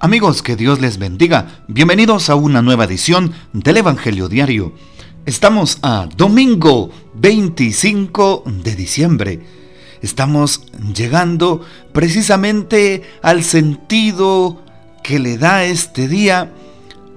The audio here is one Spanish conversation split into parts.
Amigos, que Dios les bendiga. Bienvenidos a una nueva edición del Evangelio Diario. Estamos a domingo 25 de diciembre. Estamos llegando precisamente al sentido que le da este día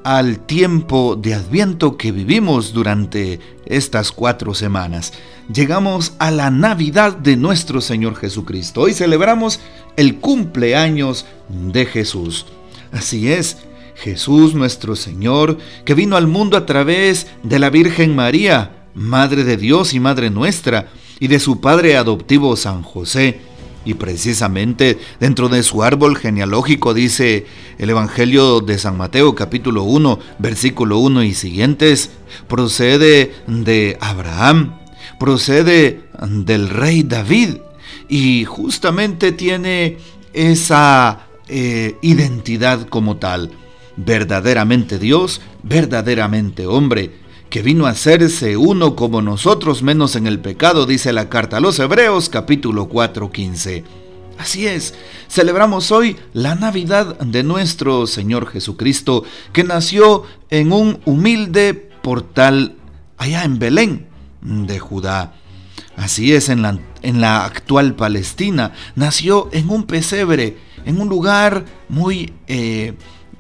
al tiempo de adviento que vivimos durante estas cuatro semanas. Llegamos a la Navidad de nuestro Señor Jesucristo. Hoy celebramos el cumpleaños de Jesús. Así es, Jesús nuestro Señor, que vino al mundo a través de la Virgen María, Madre de Dios y Madre nuestra, y de su Padre adoptivo San José. Y precisamente dentro de su árbol genealógico dice el Evangelio de San Mateo capítulo 1, versículo 1 y siguientes, procede de Abraham, procede del rey David y justamente tiene esa eh, identidad como tal. Verdaderamente Dios, verdaderamente hombre, que vino a hacerse uno como nosotros menos en el pecado, dice la carta a los Hebreos capítulo 4, 15. Así es, celebramos hoy la Navidad de nuestro Señor Jesucristo, que nació en un humilde portal allá en Belén de Judá. Así es, en la, en la actual Palestina, nació en un pesebre en un lugar muy eh,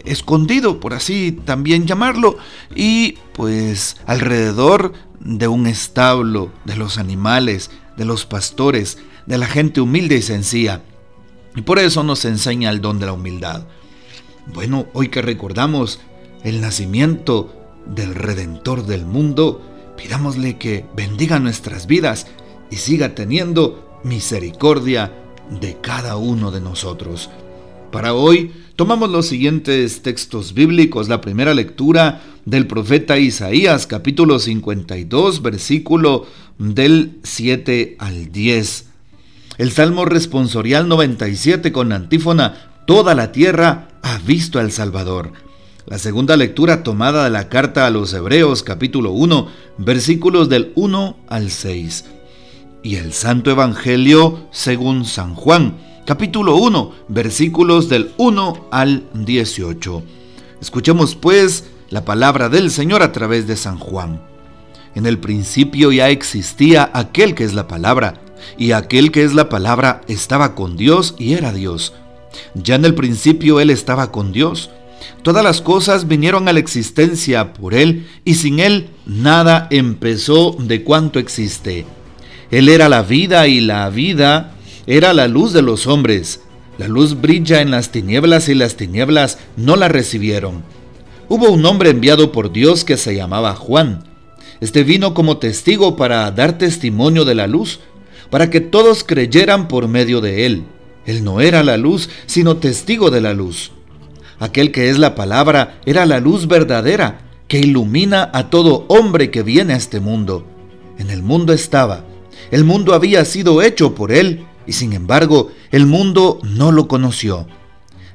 escondido, por así también llamarlo, y pues alrededor de un establo, de los animales, de los pastores, de la gente humilde y sencilla. Y por eso nos enseña el don de la humildad. Bueno, hoy que recordamos el nacimiento del Redentor del mundo, pidámosle que bendiga nuestras vidas y siga teniendo misericordia de cada uno de nosotros. Para hoy tomamos los siguientes textos bíblicos. La primera lectura del profeta Isaías, capítulo 52, versículo del 7 al 10. El Salmo responsorial 97 con antífona, Toda la tierra ha visto al Salvador. La segunda lectura tomada de la carta a los Hebreos, capítulo 1, versículos del 1 al 6 y el Santo Evangelio según San Juan, capítulo 1, versículos del 1 al 18. Escuchemos pues la palabra del Señor a través de San Juan. En el principio ya existía aquel que es la palabra, y aquel que es la palabra estaba con Dios y era Dios. Ya en el principio Él estaba con Dios. Todas las cosas vinieron a la existencia por Él, y sin Él nada empezó de cuanto existe. Él era la vida y la vida era la luz de los hombres. La luz brilla en las tinieblas y las tinieblas no la recibieron. Hubo un hombre enviado por Dios que se llamaba Juan. Este vino como testigo para dar testimonio de la luz, para que todos creyeran por medio de él. Él no era la luz, sino testigo de la luz. Aquel que es la palabra era la luz verdadera, que ilumina a todo hombre que viene a este mundo. En el mundo estaba, el mundo había sido hecho por él, y sin embargo el mundo no lo conoció.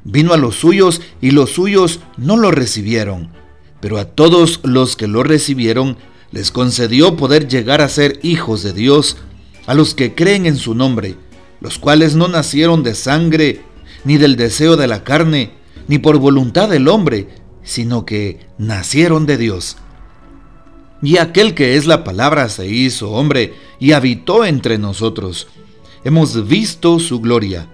Vino a los suyos y los suyos no lo recibieron, pero a todos los que lo recibieron les concedió poder llegar a ser hijos de Dios, a los que creen en su nombre, los cuales no nacieron de sangre, ni del deseo de la carne, ni por voluntad del hombre, sino que nacieron de Dios. Y aquel que es la palabra se hizo hombre y habitó entre nosotros. Hemos visto su gloria,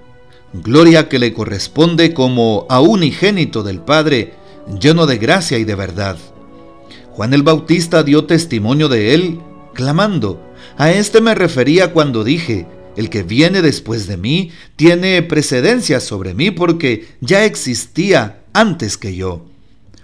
gloria que le corresponde como a unigénito del Padre, lleno de gracia y de verdad. Juan el Bautista dio testimonio de él, clamando, a este me refería cuando dije, el que viene después de mí tiene precedencia sobre mí porque ya existía antes que yo.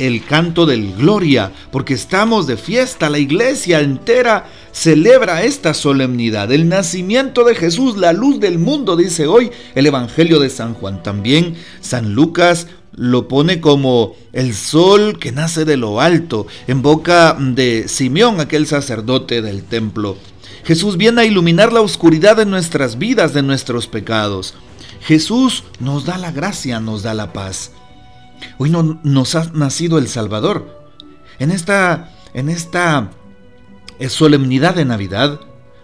el canto del gloria, porque estamos de fiesta, la iglesia entera celebra esta solemnidad, el nacimiento de Jesús, la luz del mundo, dice hoy el Evangelio de San Juan. También San Lucas lo pone como el sol que nace de lo alto, en boca de Simeón, aquel sacerdote del templo. Jesús viene a iluminar la oscuridad de nuestras vidas, de nuestros pecados. Jesús nos da la gracia, nos da la paz. Hoy no, nos ha nacido el Salvador. En esta, en esta eh, solemnidad de Navidad,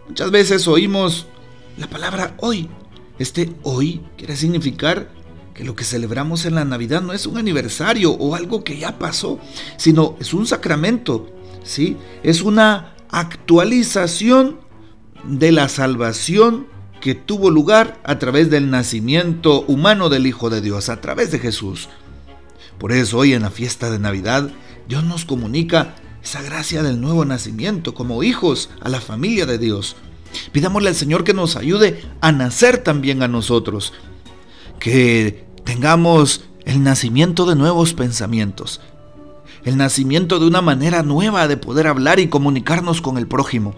muchas veces oímos la palabra hoy. Este hoy quiere significar que lo que celebramos en la Navidad no es un aniversario o algo que ya pasó, sino es un sacramento, ¿sí? Es una actualización de la salvación que tuvo lugar a través del nacimiento humano del Hijo de Dios, a través de Jesús. Por eso hoy en la fiesta de Navidad, Dios nos comunica esa gracia del nuevo nacimiento como hijos a la familia de Dios. Pidámosle al Señor que nos ayude a nacer también a nosotros, que tengamos el nacimiento de nuevos pensamientos, el nacimiento de una manera nueva de poder hablar y comunicarnos con el prójimo,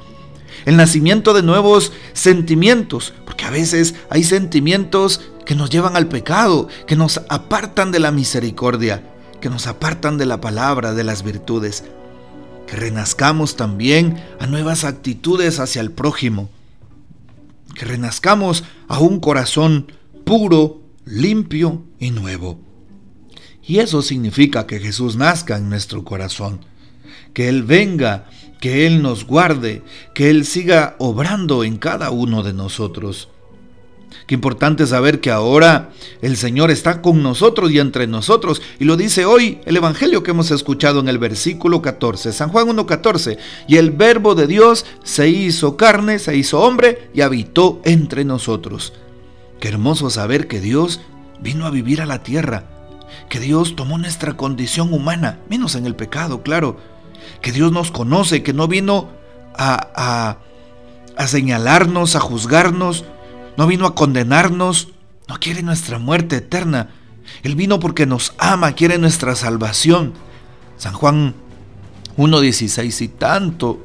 el nacimiento de nuevos sentimientos, porque a veces hay sentimientos que nos llevan al pecado, que nos apartan de la misericordia, que nos apartan de la palabra, de las virtudes. Que renazcamos también a nuevas actitudes hacia el prójimo. Que renazcamos a un corazón puro, limpio y nuevo. Y eso significa que Jesús nazca en nuestro corazón, que Él venga, que Él nos guarde, que Él siga obrando en cada uno de nosotros. Qué importante saber que ahora el Señor está con nosotros y entre nosotros. Y lo dice hoy el Evangelio que hemos escuchado en el versículo 14, San Juan 1.14. Y el verbo de Dios se hizo carne, se hizo hombre y habitó entre nosotros. Qué hermoso saber que Dios vino a vivir a la tierra. Que Dios tomó nuestra condición humana, menos en el pecado, claro. Que Dios nos conoce, que no vino a, a, a señalarnos, a juzgarnos, no vino a condenarnos, no quiere nuestra muerte eterna. Él vino porque nos ama, quiere nuestra salvación. San Juan 1.16 y tanto,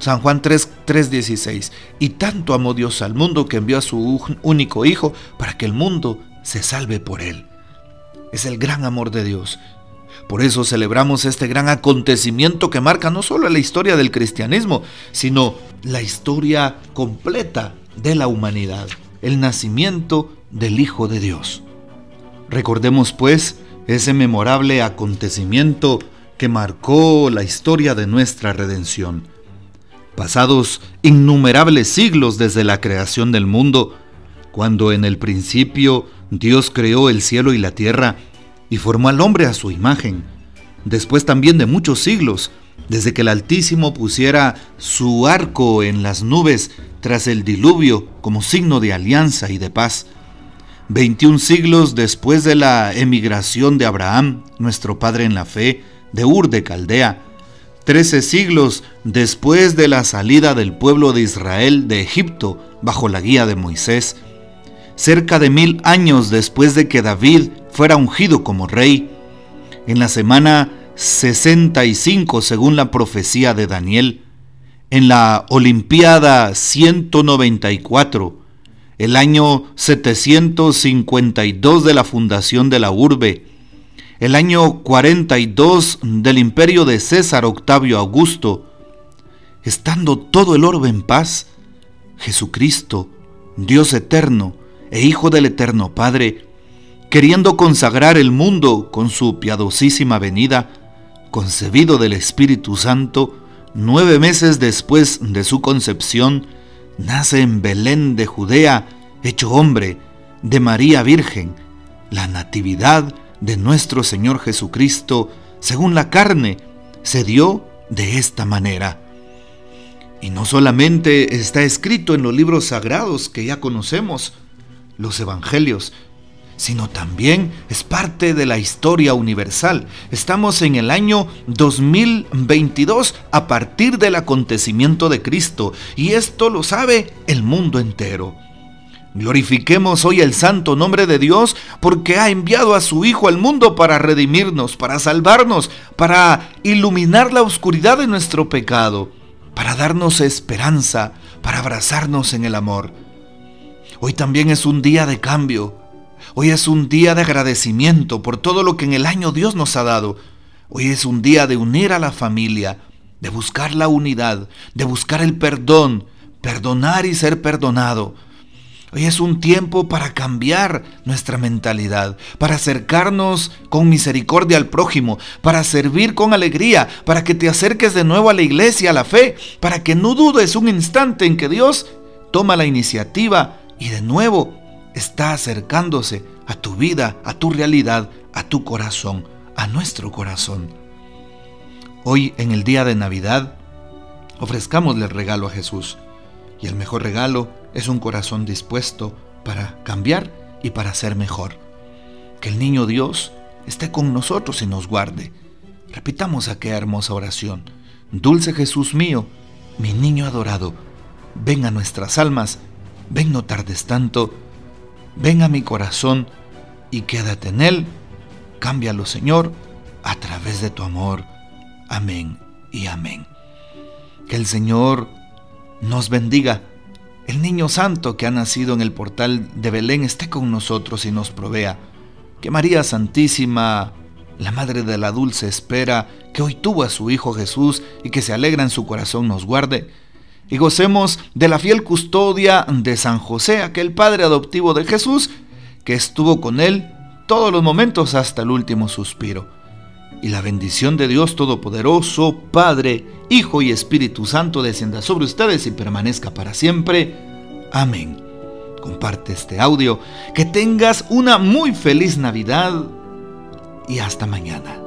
San Juan 3.16, y tanto amó Dios al mundo que envió a su único Hijo para que el mundo se salve por él. Es el gran amor de Dios. Por eso celebramos este gran acontecimiento que marca no solo la historia del cristianismo, sino la historia completa de la humanidad, el nacimiento del Hijo de Dios. Recordemos pues ese memorable acontecimiento que marcó la historia de nuestra redención. Pasados innumerables siglos desde la creación del mundo, cuando en el principio Dios creó el cielo y la tierra y formó al hombre a su imagen, después también de muchos siglos, desde que el Altísimo pusiera su arco en las nubes tras el diluvio como signo de alianza y de paz. 21 siglos después de la emigración de Abraham, nuestro padre en la fe, de Ur de Caldea, 13 siglos después de la salida del pueblo de Israel de Egipto bajo la guía de Moisés, cerca de mil años después de que David fuera ungido como rey, en la semana 65 según la profecía de Daniel, en la Olimpiada 194, el año 752 de la fundación de la urbe, el año 42 del imperio de César Octavio Augusto, estando todo el orbe en paz, Jesucristo, Dios eterno e Hijo del Eterno Padre, queriendo consagrar el mundo con su piadosísima venida, concebido del Espíritu Santo, nueve meses después de su concepción, nace en Belén de Judea, hecho hombre, de María Virgen, la natividad de nuestro Señor Jesucristo, según la carne, se dio de esta manera. Y no solamente está escrito en los libros sagrados que ya conocemos, los evangelios, sino también es parte de la historia universal. Estamos en el año 2022 a partir del acontecimiento de Cristo y esto lo sabe el mundo entero. Glorifiquemos hoy el santo nombre de Dios porque ha enviado a su Hijo al mundo para redimirnos, para salvarnos, para iluminar la oscuridad de nuestro pecado, para darnos esperanza, para abrazarnos en el amor. Hoy también es un día de cambio, Hoy es un día de agradecimiento por todo lo que en el año Dios nos ha dado. Hoy es un día de unir a la familia, de buscar la unidad, de buscar el perdón, perdonar y ser perdonado. Hoy es un tiempo para cambiar nuestra mentalidad, para acercarnos con misericordia al prójimo, para servir con alegría, para que te acerques de nuevo a la iglesia, a la fe, para que no dudes un instante en que Dios toma la iniciativa y de nuevo está acercándose a tu vida, a tu realidad, a tu corazón, a nuestro corazón. Hoy en el día de Navidad, ofrezcámosle el regalo a Jesús. Y el mejor regalo es un corazón dispuesto para cambiar y para ser mejor. Que el niño Dios esté con nosotros y nos guarde. Repitamos aquella hermosa oración. Dulce Jesús mío, mi niño adorado, ven a nuestras almas, ven no tardes tanto, ven a mi corazón y quédate en él. Cámbialo, Señor, a través de tu amor. Amén y amén. Que el Señor nos bendiga. El niño santo que ha nacido en el portal de Belén esté con nosotros y nos provea. Que María Santísima, la Madre de la Dulce Espera, que hoy tuvo a su Hijo Jesús y que se alegra en su corazón, nos guarde. Y gocemos de la fiel custodia de San José, aquel Padre adoptivo de Jesús, que estuvo con él todos los momentos hasta el último suspiro. Y la bendición de Dios Todopoderoso, Padre, Hijo y Espíritu Santo descienda sobre ustedes y permanezca para siempre. Amén. Comparte este audio. Que tengas una muy feliz Navidad y hasta mañana.